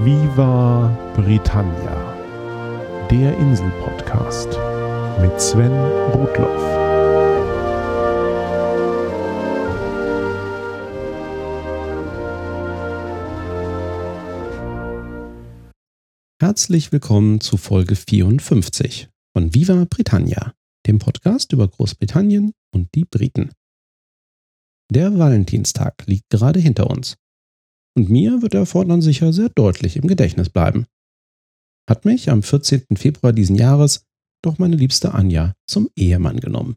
Viva Britannia, der Insel-Podcast mit Sven Rudloff. Herzlich willkommen zu Folge 54 von Viva Britannia, dem Podcast über Großbritannien und die Briten. Der Valentinstag liegt gerade hinter uns. Und mir wird er fortan sicher sehr deutlich im Gedächtnis bleiben. Hat mich am 14. Februar diesen Jahres doch meine liebste Anja zum Ehemann genommen.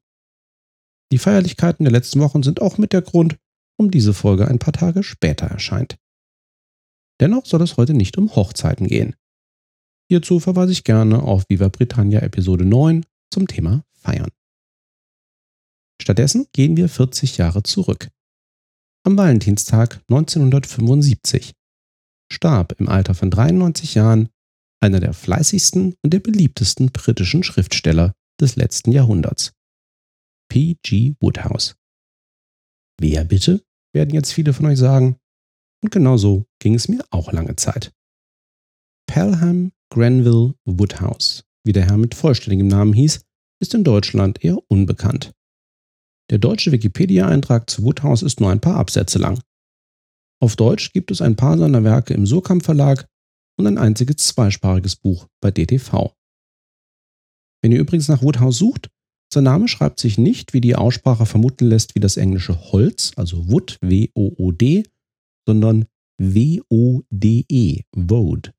Die Feierlichkeiten der letzten Wochen sind auch mit der Grund, um diese Folge ein paar Tage später erscheint. Dennoch soll es heute nicht um Hochzeiten gehen. Hierzu verweise ich gerne auf Viva Britannia Episode 9 zum Thema Feiern. Stattdessen gehen wir 40 Jahre zurück. Am Valentinstag 1975 starb im Alter von 93 Jahren einer der fleißigsten und der beliebtesten britischen Schriftsteller des letzten Jahrhunderts. P. G. Woodhouse. Wer bitte, werden jetzt viele von euch sagen. Und genau so ging es mir auch lange Zeit. Pelham Granville Woodhouse, wie der Herr mit vollständigem Namen hieß, ist in Deutschland eher unbekannt. Der deutsche Wikipedia-Eintrag zu Woodhouse ist nur ein paar Absätze lang. Auf Deutsch gibt es ein paar seiner Werke im Surkamp Verlag und ein einziges zweisprachiges Buch bei DTV. Wenn ihr übrigens nach Woodhouse sucht, sein Name schreibt sich nicht, wie die Aussprache vermuten lässt, wie das englische Holz, also Wood, W-O-O-D, sondern W-O-D-E, Woad.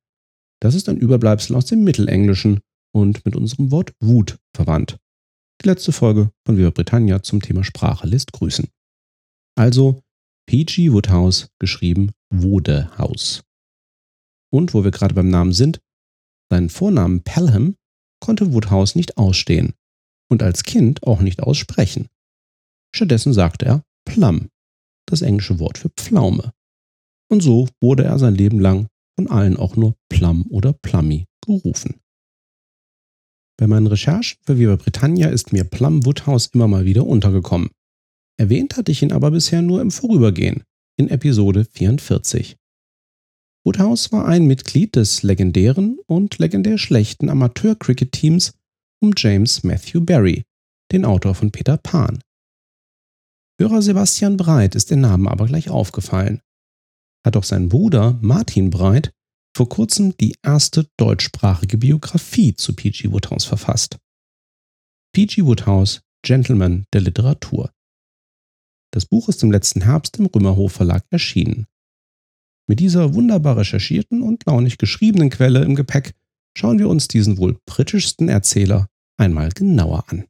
Das ist ein Überbleibsel aus dem Mittelenglischen und mit unserem Wort Wut verwandt. Die letzte Folge von Viva Britannia zum Thema Sprache lässt grüßen. Also P.G. Woodhouse, geschrieben Wodehaus. Und wo wir gerade beim Namen sind, seinen Vornamen Pelham konnte Woodhouse nicht ausstehen und als Kind auch nicht aussprechen. Stattdessen sagte er Plum, das englische Wort für Pflaume. Und so wurde er sein Leben lang von allen auch nur Plum oder Plummy gerufen. Bei meinen Recherchen für Viva Britannia ist mir Plum Woodhouse immer mal wieder untergekommen. Erwähnt hatte ich ihn aber bisher nur im Vorübergehen, in Episode 44. Woodhouse war ein Mitglied des legendären und legendär schlechten Amateur-Cricket-Teams um James Matthew Barry, den Autor von Peter Pan. Hörer Sebastian Breit ist der Name aber gleich aufgefallen. Hat auch sein Bruder Martin Breit vor kurzem die erste deutschsprachige Biografie zu P.G. Woodhouse verfasst. P.G. Woodhouse, Gentleman der Literatur. Das Buch ist im letzten Herbst im Römerhof Verlag erschienen. Mit dieser wunderbar recherchierten und launig geschriebenen Quelle im Gepäck schauen wir uns diesen wohl britischsten Erzähler einmal genauer an.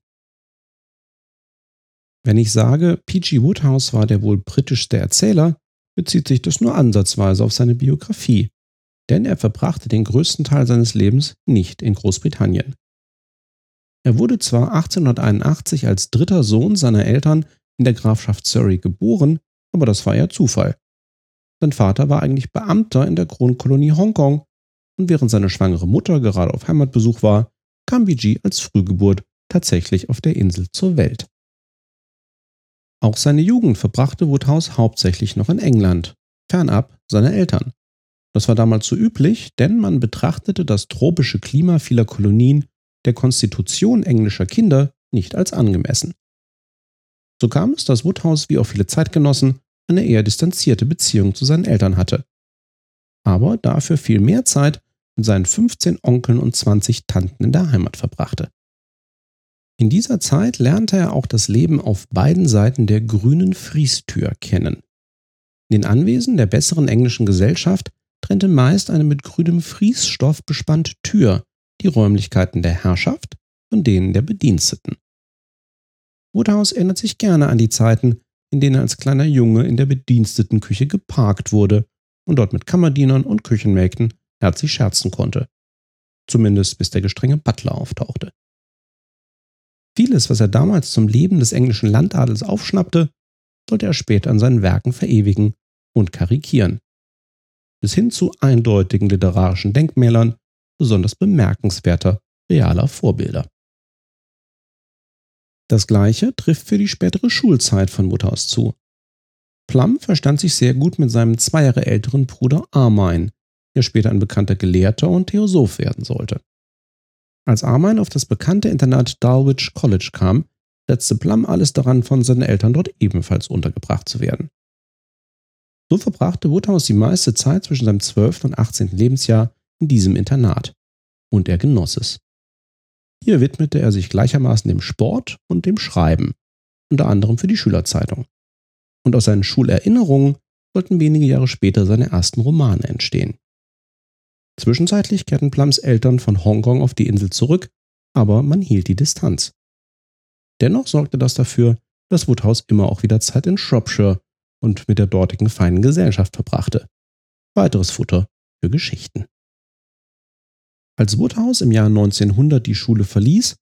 Wenn ich sage, P.G. Woodhouse war der wohl britischste Erzähler, bezieht sich das nur ansatzweise auf seine Biografie, denn er verbrachte den größten Teil seines Lebens nicht in Großbritannien. Er wurde zwar 1881 als dritter Sohn seiner Eltern in der Grafschaft Surrey geboren, aber das war eher Zufall. Sein Vater war eigentlich Beamter in der Kronkolonie Hongkong und während seine schwangere Mutter gerade auf Heimatbesuch war, kam BG als Frühgeburt tatsächlich auf der Insel zur Welt. Auch seine Jugend verbrachte Woodhouse hauptsächlich noch in England, fernab seiner Eltern. Das war damals so üblich, denn man betrachtete das tropische Klima vieler Kolonien der Konstitution englischer Kinder nicht als angemessen. So kam es, dass Woodhouse wie auch viele Zeitgenossen eine eher distanzierte Beziehung zu seinen Eltern hatte. Aber dafür viel mehr Zeit mit seinen 15 Onkeln und 20 Tanten in der Heimat verbrachte. In dieser Zeit lernte er auch das Leben auf beiden Seiten der grünen Friestür kennen. In den Anwesen der besseren englischen Gesellschaft trennte meist eine mit grünem Friesstoff bespannte Tür die Räumlichkeiten der Herrschaft von denen der Bediensteten. Woodhouse erinnert sich gerne an die Zeiten, in denen er als kleiner Junge in der Bedienstetenküche geparkt wurde und dort mit Kammerdienern und Küchenmägden herzlich scherzen konnte. Zumindest bis der gestrenge Butler auftauchte. Vieles, was er damals zum Leben des englischen Landadels aufschnappte, sollte er später in seinen Werken verewigen und karikieren bis hin zu eindeutigen literarischen Denkmälern besonders bemerkenswerter realer Vorbilder. Das gleiche trifft für die spätere Schulzeit von Woodhouse zu. Plum verstand sich sehr gut mit seinem zwei Jahre älteren Bruder Armine, der später ein bekannter Gelehrter und Theosoph werden sollte. Als Armine auf das bekannte Internat Dulwich College kam, setzte Plum alles daran, von seinen Eltern dort ebenfalls untergebracht zu werden. So verbrachte Woodhouse die meiste Zeit zwischen seinem 12. und 18. Lebensjahr in diesem Internat. Und er genoss es. Hier widmete er sich gleichermaßen dem Sport und dem Schreiben, unter anderem für die Schülerzeitung. Und aus seinen Schulerinnerungen sollten wenige Jahre später seine ersten Romane entstehen. Zwischenzeitlich kehrten Plums Eltern von Hongkong auf die Insel zurück, aber man hielt die Distanz. Dennoch sorgte das dafür, dass Woodhouse immer auch wieder Zeit in Shropshire und mit der dortigen feinen Gesellschaft verbrachte. Weiteres Futter für Geschichten. Als Woodhouse im Jahr 1900 die Schule verließ,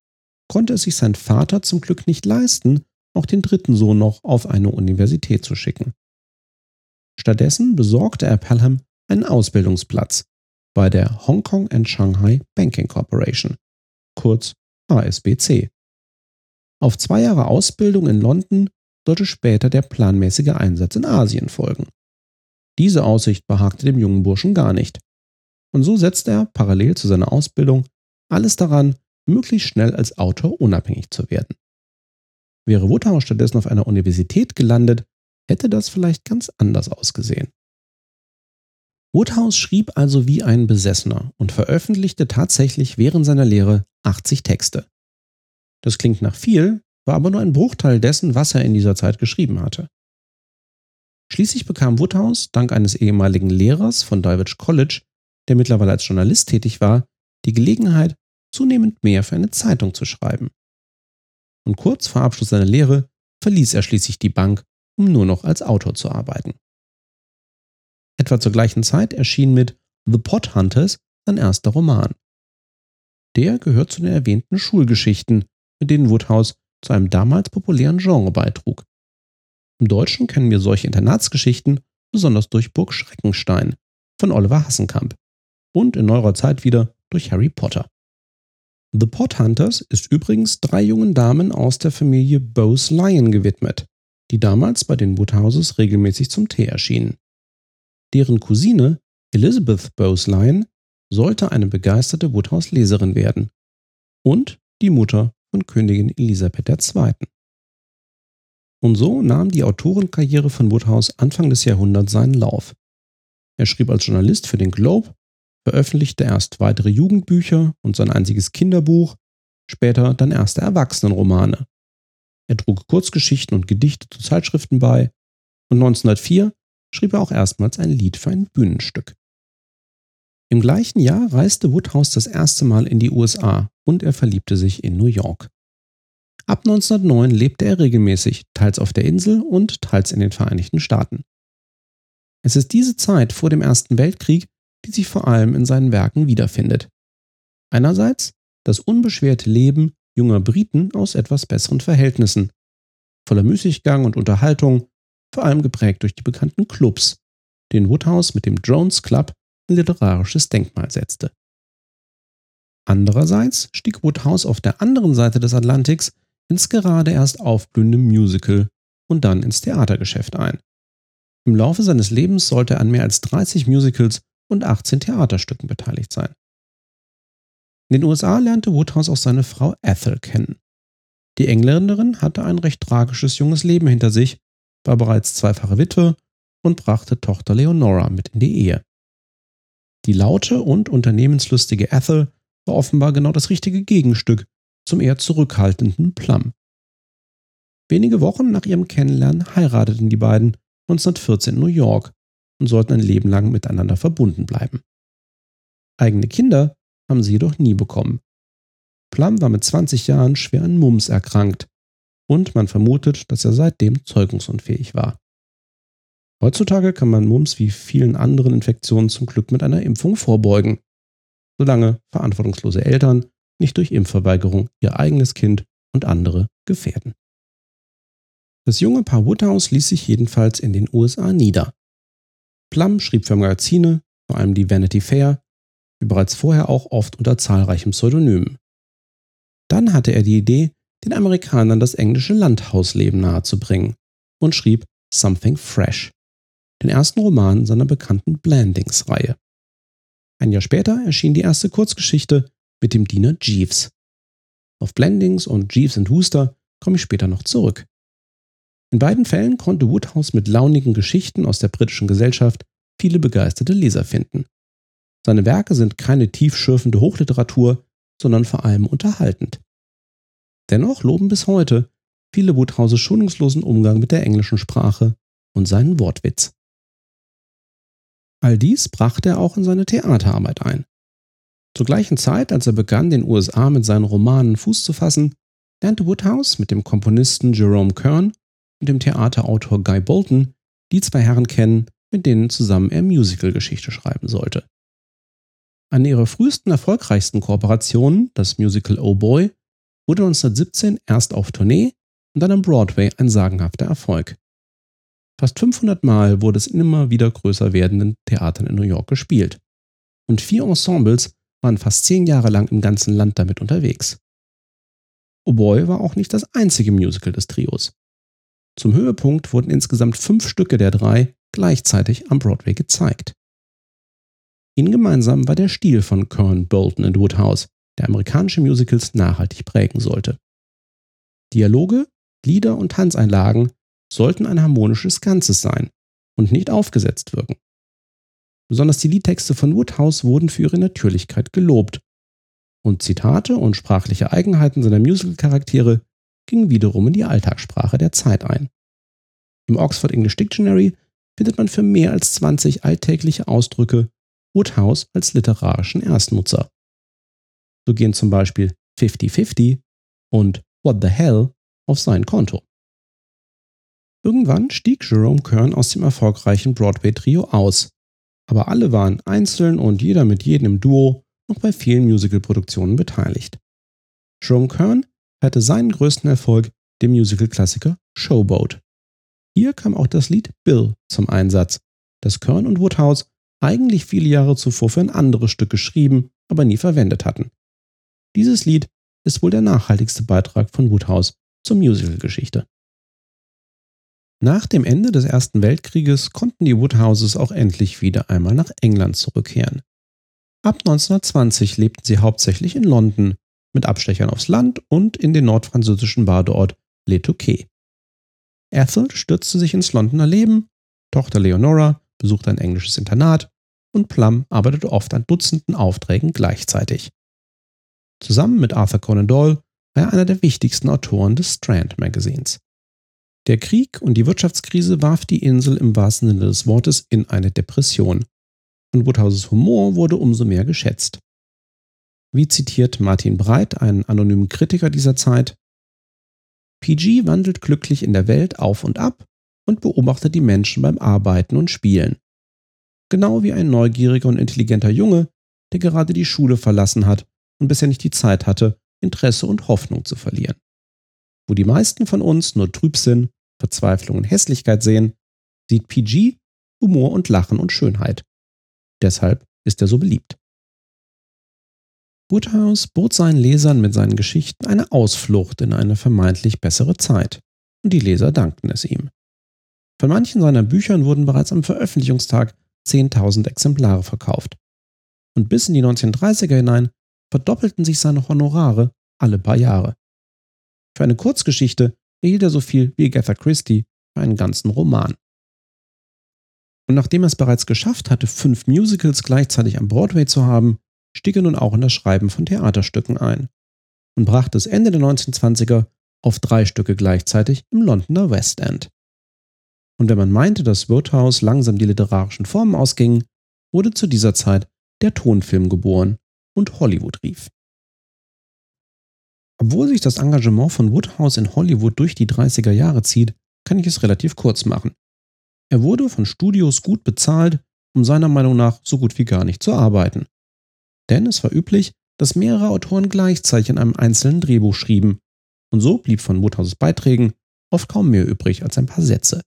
konnte es sich sein Vater zum Glück nicht leisten, auch den dritten Sohn noch auf eine Universität zu schicken. Stattdessen besorgte er Pelham einen Ausbildungsplatz bei der Hong Kong and Shanghai Banking Corporation, kurz HSBC. Auf zwei Jahre Ausbildung in London sollte später der planmäßige Einsatz in Asien folgen. Diese Aussicht behagte dem jungen Burschen gar nicht. Und so setzte er parallel zu seiner Ausbildung alles daran, möglichst schnell als Autor unabhängig zu werden. Wäre Woodhouse stattdessen auf einer Universität gelandet, hätte das vielleicht ganz anders ausgesehen. Woodhouse schrieb also wie ein Besessener und veröffentlichte tatsächlich während seiner Lehre 80 Texte. Das klingt nach viel, war aber nur ein Bruchteil dessen, was er in dieser Zeit geschrieben hatte. Schließlich bekam Woodhouse, dank eines ehemaligen Lehrers von Dulwich College, der mittlerweile als Journalist tätig war, die Gelegenheit, zunehmend mehr für eine Zeitung zu schreiben. Und kurz vor Abschluss seiner Lehre verließ er schließlich die Bank, um nur noch als Autor zu arbeiten. Etwa zur gleichen Zeit erschien mit The Pot Hunters sein erster Roman. Der gehört zu den erwähnten Schulgeschichten, mit denen Woodhouse zu einem damals populären Genre beitrug. Im Deutschen kennen wir solche Internatsgeschichten besonders durch Burg Schreckenstein von Oliver Hassenkamp und in neuerer Zeit wieder durch Harry Potter. The Pot Hunters ist übrigens drei jungen Damen aus der Familie Bose Lyon gewidmet, die damals bei den Woodhouses regelmäßig zum Tee erschienen. Deren Cousine Elizabeth Bose Lyon sollte eine begeisterte Woodhouse-Leserin werden und die Mutter von Königin Elisabeth II. Und so nahm die Autorenkarriere von Woodhouse Anfang des Jahrhunderts seinen Lauf. Er schrieb als Journalist für den Globe, veröffentlichte erst weitere Jugendbücher und sein einziges Kinderbuch, später dann erste Erwachsenenromane. Er trug Kurzgeschichten und Gedichte zu Zeitschriften bei und 1904 schrieb er auch erstmals ein Lied für ein Bühnenstück. Im gleichen Jahr reiste Woodhouse das erste Mal in die USA und er verliebte sich in New York. Ab 1909 lebte er regelmäßig, teils auf der Insel und teils in den Vereinigten Staaten. Es ist diese Zeit vor dem Ersten Weltkrieg, die sich vor allem in seinen Werken wiederfindet. Einerseits das unbeschwerte Leben junger Briten aus etwas besseren Verhältnissen, voller Müßiggang und Unterhaltung, vor allem geprägt durch die bekannten Clubs, den Woodhouse mit dem Jones Club ein literarisches Denkmal setzte. Andererseits stieg Woodhouse auf der anderen Seite des Atlantiks ins gerade erst aufblühende Musical und dann ins Theatergeschäft ein. Im Laufe seines Lebens sollte er an mehr als 30 Musicals und 18 Theaterstücken beteiligt sein. In den USA lernte Woodhouse auch seine Frau Ethel kennen. Die Engländerin hatte ein recht tragisches junges Leben hinter sich, war bereits zweifache Witwe und brachte Tochter Leonora mit in die Ehe. Die laute und unternehmenslustige Ethel war offenbar genau das richtige Gegenstück zum eher zurückhaltenden Plum. Wenige Wochen nach ihrem Kennenlernen heirateten die beiden 1914 in New York und sollten ein Leben lang miteinander verbunden bleiben. Eigene Kinder haben sie jedoch nie bekommen. Plum war mit 20 Jahren schwer an Mumps erkrankt und man vermutet, dass er seitdem zeugungsunfähig war. Heutzutage kann man Mumps wie vielen anderen Infektionen zum Glück mit einer Impfung vorbeugen, solange verantwortungslose Eltern nicht durch Impfverweigerung ihr eigenes Kind und andere gefährden. Das junge Paar Woodhouse ließ sich jedenfalls in den USA nieder. Plum schrieb für Magazine, vor allem die Vanity Fair, wie bereits vorher auch oft unter zahlreichen Pseudonymen. Dann hatte er die Idee, den Amerikanern das englische Landhausleben nahezubringen und schrieb Something Fresh, den ersten Roman seiner bekannten Blandings-Reihe. Ein Jahr später erschien die erste Kurzgeschichte mit dem Diener Jeeves. Auf Blendings und Jeeves and Wooster komme ich später noch zurück. In beiden Fällen konnte Woodhouse mit launigen Geschichten aus der britischen Gesellschaft viele begeisterte Leser finden. Seine Werke sind keine tiefschürfende Hochliteratur, sondern vor allem unterhaltend. Dennoch loben bis heute viele Woodhouses schonungslosen Umgang mit der englischen Sprache und seinen Wortwitz. All dies brachte er auch in seine Theaterarbeit ein. Zur gleichen Zeit, als er begann, den USA mit seinen Romanen Fuß zu fassen, lernte Woodhouse mit dem Komponisten Jerome Kern und dem Theaterautor Guy Bolton die zwei Herren kennen, mit denen zusammen er Musicalgeschichte schreiben sollte. Eine ihrer frühesten erfolgreichsten Kooperationen, das Musical Oh Boy, wurde 1917 erst auf Tournee und dann am Broadway ein sagenhafter Erfolg. Fast 500 Mal wurde es in immer wieder größer werdenden Theatern in New York gespielt. Und vier Ensembles waren fast zehn Jahre lang im ganzen Land damit unterwegs. Oh Boy war auch nicht das einzige Musical des Trios. Zum Höhepunkt wurden insgesamt fünf Stücke der drei gleichzeitig am Broadway gezeigt. Ihnen gemeinsam war der Stil von Kern, Bolton und Woodhouse, der amerikanische Musicals nachhaltig prägen sollte. Dialoge, Lieder und Tanzeinlagen sollten ein harmonisches Ganzes sein und nicht aufgesetzt wirken. Besonders die Liedtexte von Woodhouse wurden für ihre Natürlichkeit gelobt. Und Zitate und sprachliche Eigenheiten seiner Musical-Charaktere gingen wiederum in die Alltagssprache der Zeit ein. Im Oxford English Dictionary findet man für mehr als 20 alltägliche Ausdrücke Woodhouse als literarischen Erstnutzer. So gehen zum Beispiel 50-50 und What the Hell auf sein Konto. Irgendwann stieg Jerome Kern aus dem erfolgreichen Broadway-Trio aus, aber alle waren einzeln und jeder mit jedem im Duo noch bei vielen Musical-Produktionen beteiligt. Jerome Kern hatte seinen größten Erfolg dem Musical-Klassiker Showboat. Hier kam auch das Lied Bill zum Einsatz, das Kern und Woodhouse eigentlich viele Jahre zuvor für ein anderes Stück geschrieben, aber nie verwendet hatten. Dieses Lied ist wohl der nachhaltigste Beitrag von Woodhouse zur Musical-Geschichte. Nach dem Ende des Ersten Weltkrieges konnten die Woodhouses auch endlich wieder einmal nach England zurückkehren. Ab 1920 lebten sie hauptsächlich in London, mit Abstechern aufs Land und in den nordfranzösischen Badeort Le Touquet. Ethel stürzte sich ins Londoner Leben, Tochter Leonora besuchte ein englisches Internat und Plum arbeitete oft an Dutzenden Aufträgen gleichzeitig. Zusammen mit Arthur Conan Doyle war er einer der wichtigsten Autoren des Strand Magazins. Der Krieg und die Wirtschaftskrise warf die Insel im wahrsten Sinne des Wortes in eine Depression. Und Woodhouses Humor wurde umso mehr geschätzt. Wie zitiert Martin Breit, einen anonymen Kritiker dieser Zeit, PG wandelt glücklich in der Welt auf und ab und beobachtet die Menschen beim Arbeiten und Spielen. Genau wie ein neugieriger und intelligenter Junge, der gerade die Schule verlassen hat und bisher nicht die Zeit hatte, Interesse und Hoffnung zu verlieren. Wo die meisten von uns nur Trübsinn, Verzweiflung und Hässlichkeit sehen, sieht PG Humor und Lachen und Schönheit. Deshalb ist er so beliebt. Woodhouse bot seinen Lesern mit seinen Geschichten eine Ausflucht in eine vermeintlich bessere Zeit, und die Leser dankten es ihm. Von manchen seiner Büchern wurden bereits am Veröffentlichungstag 10.000 Exemplare verkauft. Und bis in die 1930er hinein verdoppelten sich seine Honorare alle paar Jahre. Für eine Kurzgeschichte erhielt er so viel wie Agatha Christie für einen ganzen Roman. Und nachdem er es bereits geschafft hatte, fünf Musicals gleichzeitig am Broadway zu haben, stieg er nun auch in das Schreiben von Theaterstücken ein und brachte es Ende der 1920er auf drei Stücke gleichzeitig im Londoner West End. Und wenn man meinte, dass Wirthaus langsam die literarischen Formen ausgingen, wurde zu dieser Zeit der Tonfilm geboren und Hollywood rief. Obwohl sich das Engagement von Woodhouse in Hollywood durch die 30er Jahre zieht, kann ich es relativ kurz machen. Er wurde von Studios gut bezahlt, um seiner Meinung nach so gut wie gar nicht zu arbeiten. Denn es war üblich, dass mehrere Autoren gleichzeitig in einem einzelnen Drehbuch schrieben, und so blieb von Woodhouses Beiträgen oft kaum mehr übrig als ein paar Sätze.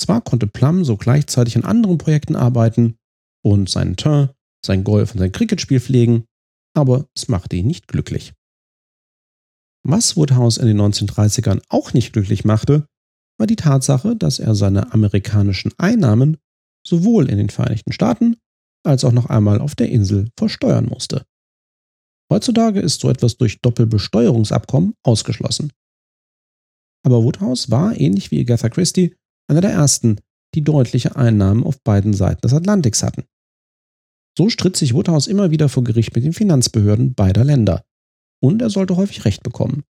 Zwar konnte Plum so gleichzeitig an anderen Projekten arbeiten und seinen Teint, sein Golf und sein Cricketspiel pflegen, aber es machte ihn nicht glücklich. Was Woodhouse in den 1930ern auch nicht glücklich machte, war die Tatsache, dass er seine amerikanischen Einnahmen sowohl in den Vereinigten Staaten als auch noch einmal auf der Insel versteuern musste. Heutzutage ist so etwas durch Doppelbesteuerungsabkommen ausgeschlossen. Aber Woodhouse war, ähnlich wie Agatha Christie, einer der ersten, die deutliche Einnahmen auf beiden Seiten des Atlantiks hatten. So stritt sich Woodhouse immer wieder vor Gericht mit den Finanzbehörden beider Länder. Und er sollte häufig Recht bekommen.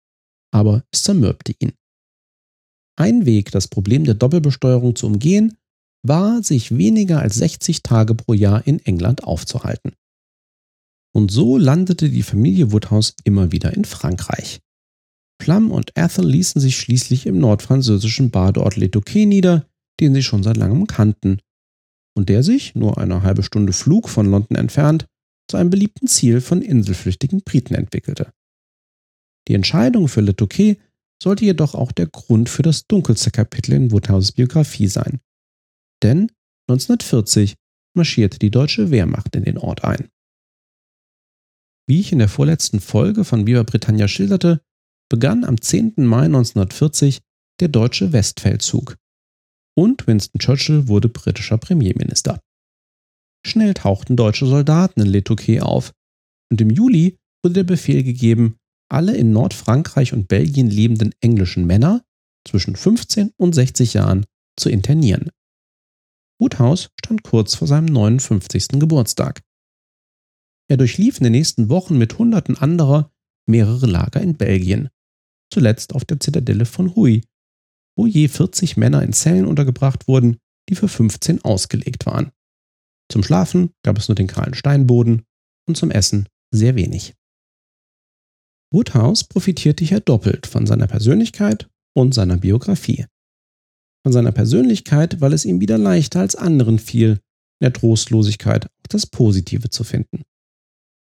Aber es zermürbte ihn. Ein Weg, das Problem der Doppelbesteuerung zu umgehen, war, sich weniger als 60 Tage pro Jahr in England aufzuhalten. Und so landete die Familie Woodhouse immer wieder in Frankreich. Plum und Ethel ließen sich schließlich im nordfranzösischen Badeort Le Touquet nieder, den sie schon seit langem kannten, und der sich, nur eine halbe Stunde Flug von London entfernt, zu einem beliebten Ziel von inselflüchtigen Briten entwickelte. Die Entscheidung für Le Touquet sollte jedoch auch der Grund für das dunkelste Kapitel in Woodhouses Biografie sein. Denn 1940 marschierte die deutsche Wehrmacht in den Ort ein. Wie ich in der vorletzten Folge von Viva Britannia schilderte, begann am 10. Mai 1940 der deutsche Westfeldzug. Und Winston Churchill wurde britischer Premierminister. Schnell tauchten deutsche Soldaten in Le Touquet auf und im Juli wurde der Befehl gegeben, alle in Nordfrankreich und Belgien lebenden englischen Männer zwischen 15 und 60 Jahren zu internieren. Woodhouse stand kurz vor seinem 59. Geburtstag. Er durchlief in den nächsten Wochen mit Hunderten anderer mehrere Lager in Belgien, zuletzt auf der Zitadelle von Huy, wo je 40 Männer in Zellen untergebracht wurden, die für 15 ausgelegt waren. Zum Schlafen gab es nur den kahlen Steinboden und zum Essen sehr wenig. Woodhouse profitierte hier doppelt von seiner Persönlichkeit und seiner Biografie. Von seiner Persönlichkeit, weil es ihm wieder leichter als anderen fiel, in der Trostlosigkeit auch das Positive zu finden.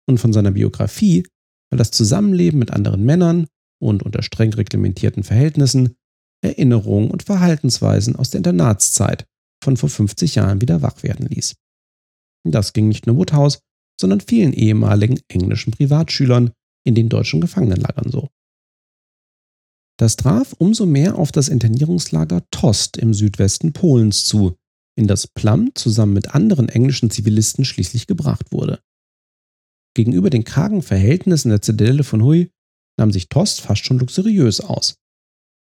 Und von seiner Biografie, weil das Zusammenleben mit anderen Männern und unter streng reglementierten Verhältnissen Erinnerungen und Verhaltensweisen aus der Internatszeit von vor 50 Jahren wieder wach werden ließ. Das ging nicht nur Woodhouse, sondern vielen ehemaligen englischen Privatschülern, in den deutschen Gefangenenlagern so. Das traf umso mehr auf das Internierungslager Tost im Südwesten Polens zu, in das Plum zusammen mit anderen englischen Zivilisten schließlich gebracht wurde. Gegenüber den kargen Verhältnissen der Zitadelle von Huy nahm sich Tost fast schon luxuriös aus.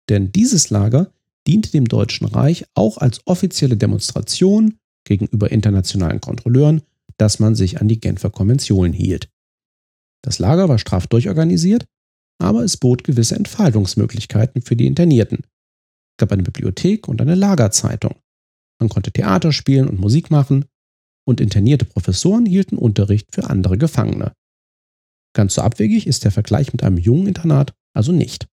Denn dieses Lager diente dem Deutschen Reich auch als offizielle Demonstration gegenüber internationalen Kontrolleuren, dass man sich an die Genfer Konventionen hielt. Das Lager war straff durchorganisiert, aber es bot gewisse Entfaltungsmöglichkeiten für die Internierten. Es gab eine Bibliothek und eine Lagerzeitung. Man konnte Theater spielen und Musik machen, und internierte Professoren hielten Unterricht für andere Gefangene. Ganz so abwegig ist der Vergleich mit einem jungen Internat also nicht.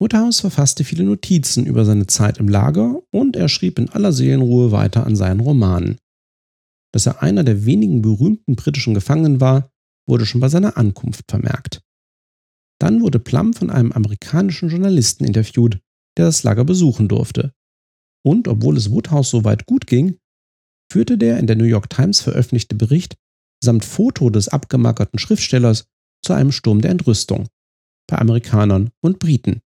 Woodhouse verfasste viele Notizen über seine Zeit im Lager und er schrieb in aller Seelenruhe weiter an seinen Romanen. Dass er einer der wenigen berühmten britischen Gefangenen war, wurde schon bei seiner Ankunft vermerkt. Dann wurde Plum von einem amerikanischen Journalisten interviewt, der das Lager besuchen durfte. Und obwohl es Woodhouse soweit gut ging, führte der in der New York Times veröffentlichte Bericht samt Foto des abgemackerten Schriftstellers zu einem Sturm der Entrüstung bei Amerikanern und Briten,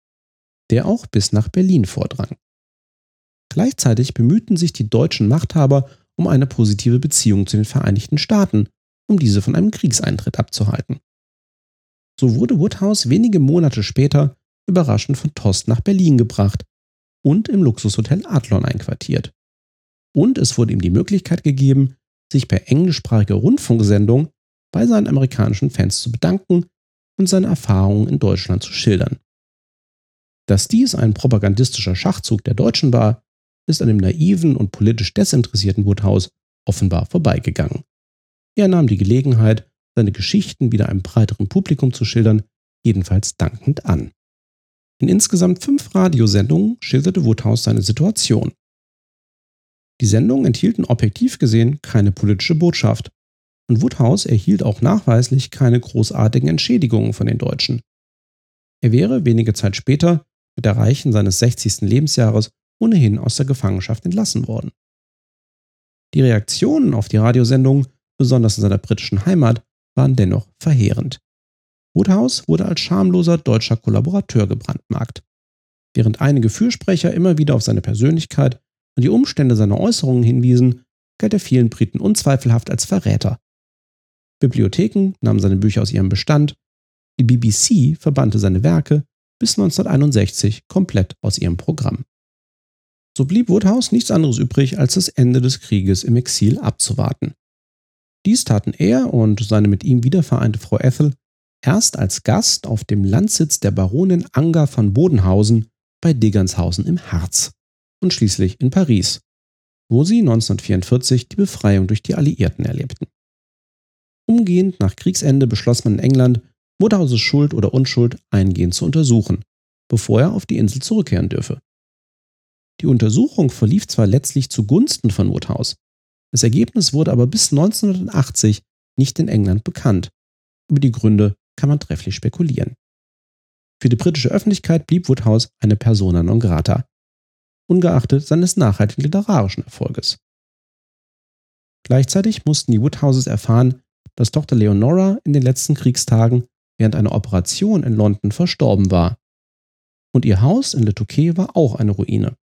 der auch bis nach Berlin vordrang. Gleichzeitig bemühten sich die deutschen Machthaber um eine positive Beziehung zu den Vereinigten Staaten um diese von einem Kriegseintritt abzuhalten. So wurde Woodhouse wenige Monate später überraschend von Tost nach Berlin gebracht und im Luxushotel Adlon einquartiert. Und es wurde ihm die Möglichkeit gegeben, sich per englischsprachiger Rundfunksendung bei seinen amerikanischen Fans zu bedanken und seine Erfahrungen in Deutschland zu schildern. Dass dies ein propagandistischer Schachzug der Deutschen war, ist an dem naiven und politisch desinteressierten Woodhouse offenbar vorbeigegangen. Er nahm die Gelegenheit, seine Geschichten wieder einem breiteren Publikum zu schildern, jedenfalls dankend an. In insgesamt fünf Radiosendungen schilderte Woodhouse seine Situation. Die Sendungen enthielten objektiv gesehen keine politische Botschaft, und Woodhouse erhielt auch nachweislich keine großartigen Entschädigungen von den Deutschen. Er wäre wenige Zeit später, mit Erreichen seines 60. Lebensjahres, ohnehin aus der Gefangenschaft entlassen worden. Die Reaktionen auf die Radiosendungen besonders in seiner britischen Heimat, waren dennoch verheerend. Woodhouse wurde als schamloser deutscher Kollaborateur gebrandmarkt. Während einige Fürsprecher immer wieder auf seine Persönlichkeit und die Umstände seiner Äußerungen hinwiesen, galt er vielen Briten unzweifelhaft als Verräter. Bibliotheken nahmen seine Bücher aus ihrem Bestand, die BBC verbannte seine Werke bis 1961 komplett aus ihrem Programm. So blieb Woodhouse nichts anderes übrig, als das Ende des Krieges im Exil abzuwarten. Dies taten er und seine mit ihm wiedervereinte Frau Ethel erst als Gast auf dem Landsitz der Baronin Anger von Bodenhausen bei Deggershausen im Harz und schließlich in Paris, wo sie 1944 die Befreiung durch die Alliierten erlebten. Umgehend nach Kriegsende beschloss man in England, Woodhouses Schuld oder Unschuld eingehend zu untersuchen, bevor er auf die Insel zurückkehren dürfe. Die Untersuchung verlief zwar letztlich zugunsten von Woodhouse, das Ergebnis wurde aber bis 1980 nicht in England bekannt. Über die Gründe kann man trefflich spekulieren. Für die britische Öffentlichkeit blieb Woodhouse eine persona non grata, ungeachtet seines nachhaltigen literarischen Erfolges. Gleichzeitig mussten die Woodhouses erfahren, dass Tochter Leonora in den letzten Kriegstagen während einer Operation in London verstorben war. Und ihr Haus in Le Touquet war auch eine Ruine.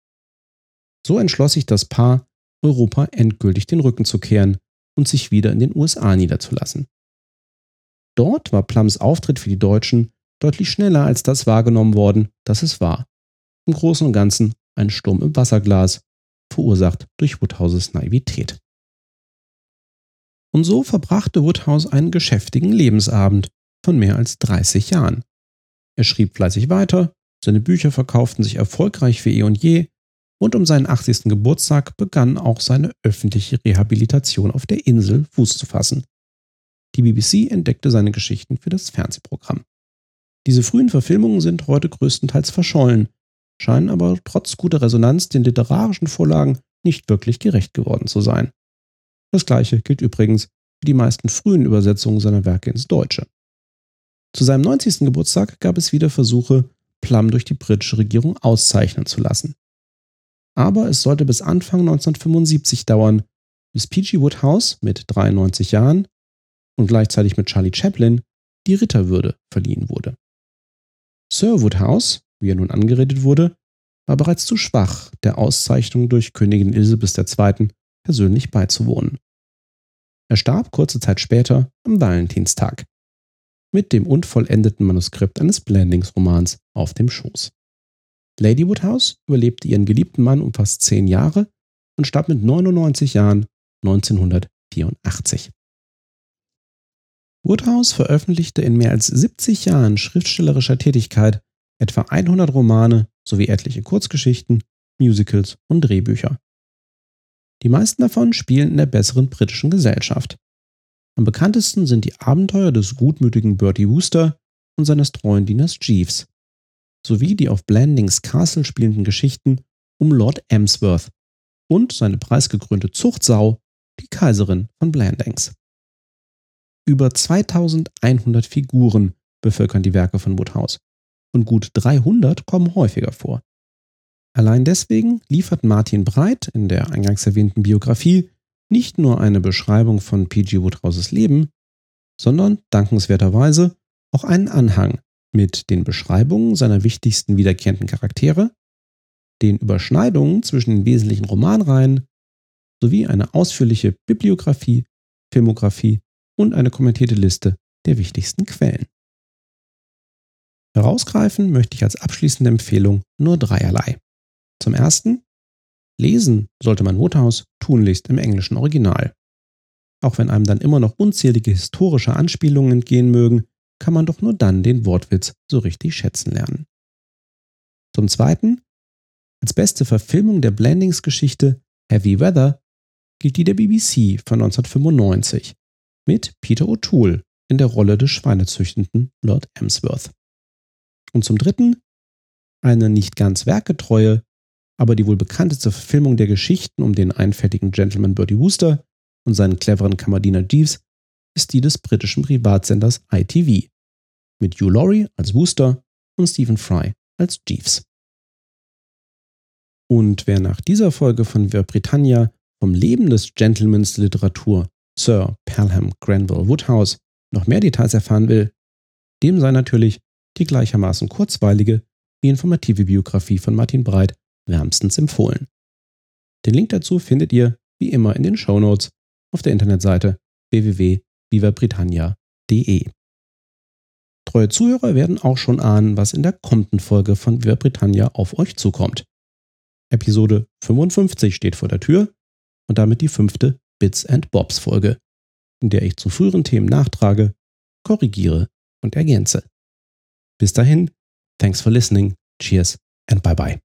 So entschloss sich das Paar, Europa endgültig den Rücken zu kehren und sich wieder in den USA niederzulassen. Dort war Plums Auftritt für die Deutschen deutlich schneller als das wahrgenommen worden, das es war. Im Großen und Ganzen ein Sturm im Wasserglas, verursacht durch Woodhouses Naivität. Und so verbrachte Woodhouse einen geschäftigen Lebensabend von mehr als 30 Jahren. Er schrieb fleißig weiter, seine Bücher verkauften sich erfolgreich wie eh und je, und um seinen 80. Geburtstag begann auch seine öffentliche Rehabilitation auf der Insel Fuß zu fassen. Die BBC entdeckte seine Geschichten für das Fernsehprogramm. Diese frühen Verfilmungen sind heute größtenteils verschollen, scheinen aber trotz guter Resonanz den literarischen Vorlagen nicht wirklich gerecht geworden zu sein. Das gleiche gilt übrigens für die meisten frühen Übersetzungen seiner Werke ins Deutsche. Zu seinem 90. Geburtstag gab es wieder Versuche, Plum durch die britische Regierung auszeichnen zu lassen. Aber es sollte bis Anfang 1975 dauern, bis P.G. Woodhouse mit 93 Jahren und gleichzeitig mit Charlie Chaplin die Ritterwürde verliehen wurde. Sir Woodhouse, wie er nun angeredet wurde, war bereits zu schwach, der Auszeichnung durch Königin Elisabeth II. persönlich beizuwohnen. Er starb kurze Zeit später am Valentinstag mit dem unvollendeten Manuskript eines Blandingsromans auf dem Schoß. Lady Woodhouse überlebte ihren geliebten Mann um fast zehn Jahre und starb mit 99 Jahren 1984. Woodhouse veröffentlichte in mehr als 70 Jahren schriftstellerischer Tätigkeit etwa 100 Romane sowie etliche Kurzgeschichten, Musicals und Drehbücher. Die meisten davon spielen in der besseren britischen Gesellschaft. Am bekanntesten sind die Abenteuer des gutmütigen Bertie Wooster und seines treuen Dieners Jeeves, sowie die auf Blandings Castle spielenden Geschichten um Lord Emsworth und seine preisgekrönte Zuchtsau, die Kaiserin von Blandings. Über 2100 Figuren bevölkern die Werke von Woodhouse und gut 300 kommen häufiger vor. Allein deswegen liefert Martin Breit in der eingangs erwähnten Biografie nicht nur eine Beschreibung von P.G. Woodhouses Leben, sondern dankenswerterweise auch einen Anhang mit den Beschreibungen seiner wichtigsten wiederkehrenden Charaktere, den Überschneidungen zwischen den wesentlichen Romanreihen sowie eine ausführliche Bibliografie, Filmografie und eine kommentierte Liste der wichtigsten Quellen. Herausgreifen möchte ich als abschließende Empfehlung nur dreierlei. Zum ersten, lesen sollte man Woodhouse tunlichst im englischen Original. Auch wenn einem dann immer noch unzählige historische Anspielungen entgehen mögen, kann man doch nur dann den Wortwitz so richtig schätzen lernen. Zum Zweiten, als beste Verfilmung der Blandings-Geschichte Heavy Weather gilt die der BBC von 1995 mit Peter O'Toole in der Rolle des schweinezüchtenden Lord Emsworth. Und zum Dritten, eine nicht ganz werkgetreue, aber die wohl bekannteste Verfilmung der Geschichten um den einfältigen Gentleman Bertie Wooster und seinen cleveren Kammerdiener Jeeves ist die des britischen Privatsenders ITV mit Hugh Laurie als Wooster und Stephen Fry als Jeeves. Und wer nach dieser Folge von Ver Britannia vom Leben des Gentlemans Literatur Sir Pelham Granville Woodhouse noch mehr Details erfahren will, dem sei natürlich die gleichermaßen kurzweilige wie informative Biografie von Martin Breit wärmstens empfohlen. Den Link dazu findet ihr wie immer in den Show Notes auf der Internetseite www.vivabritannia.de. Treue Zuhörer werden auch schon ahnen, was in der kommenden Folge von Viva Britannia auf euch zukommt. Episode 55 steht vor der Tür und damit die fünfte Bits and Bobs Folge, in der ich zu früheren Themen nachtrage, korrigiere und ergänze. Bis dahin, thanks for listening, cheers and bye bye.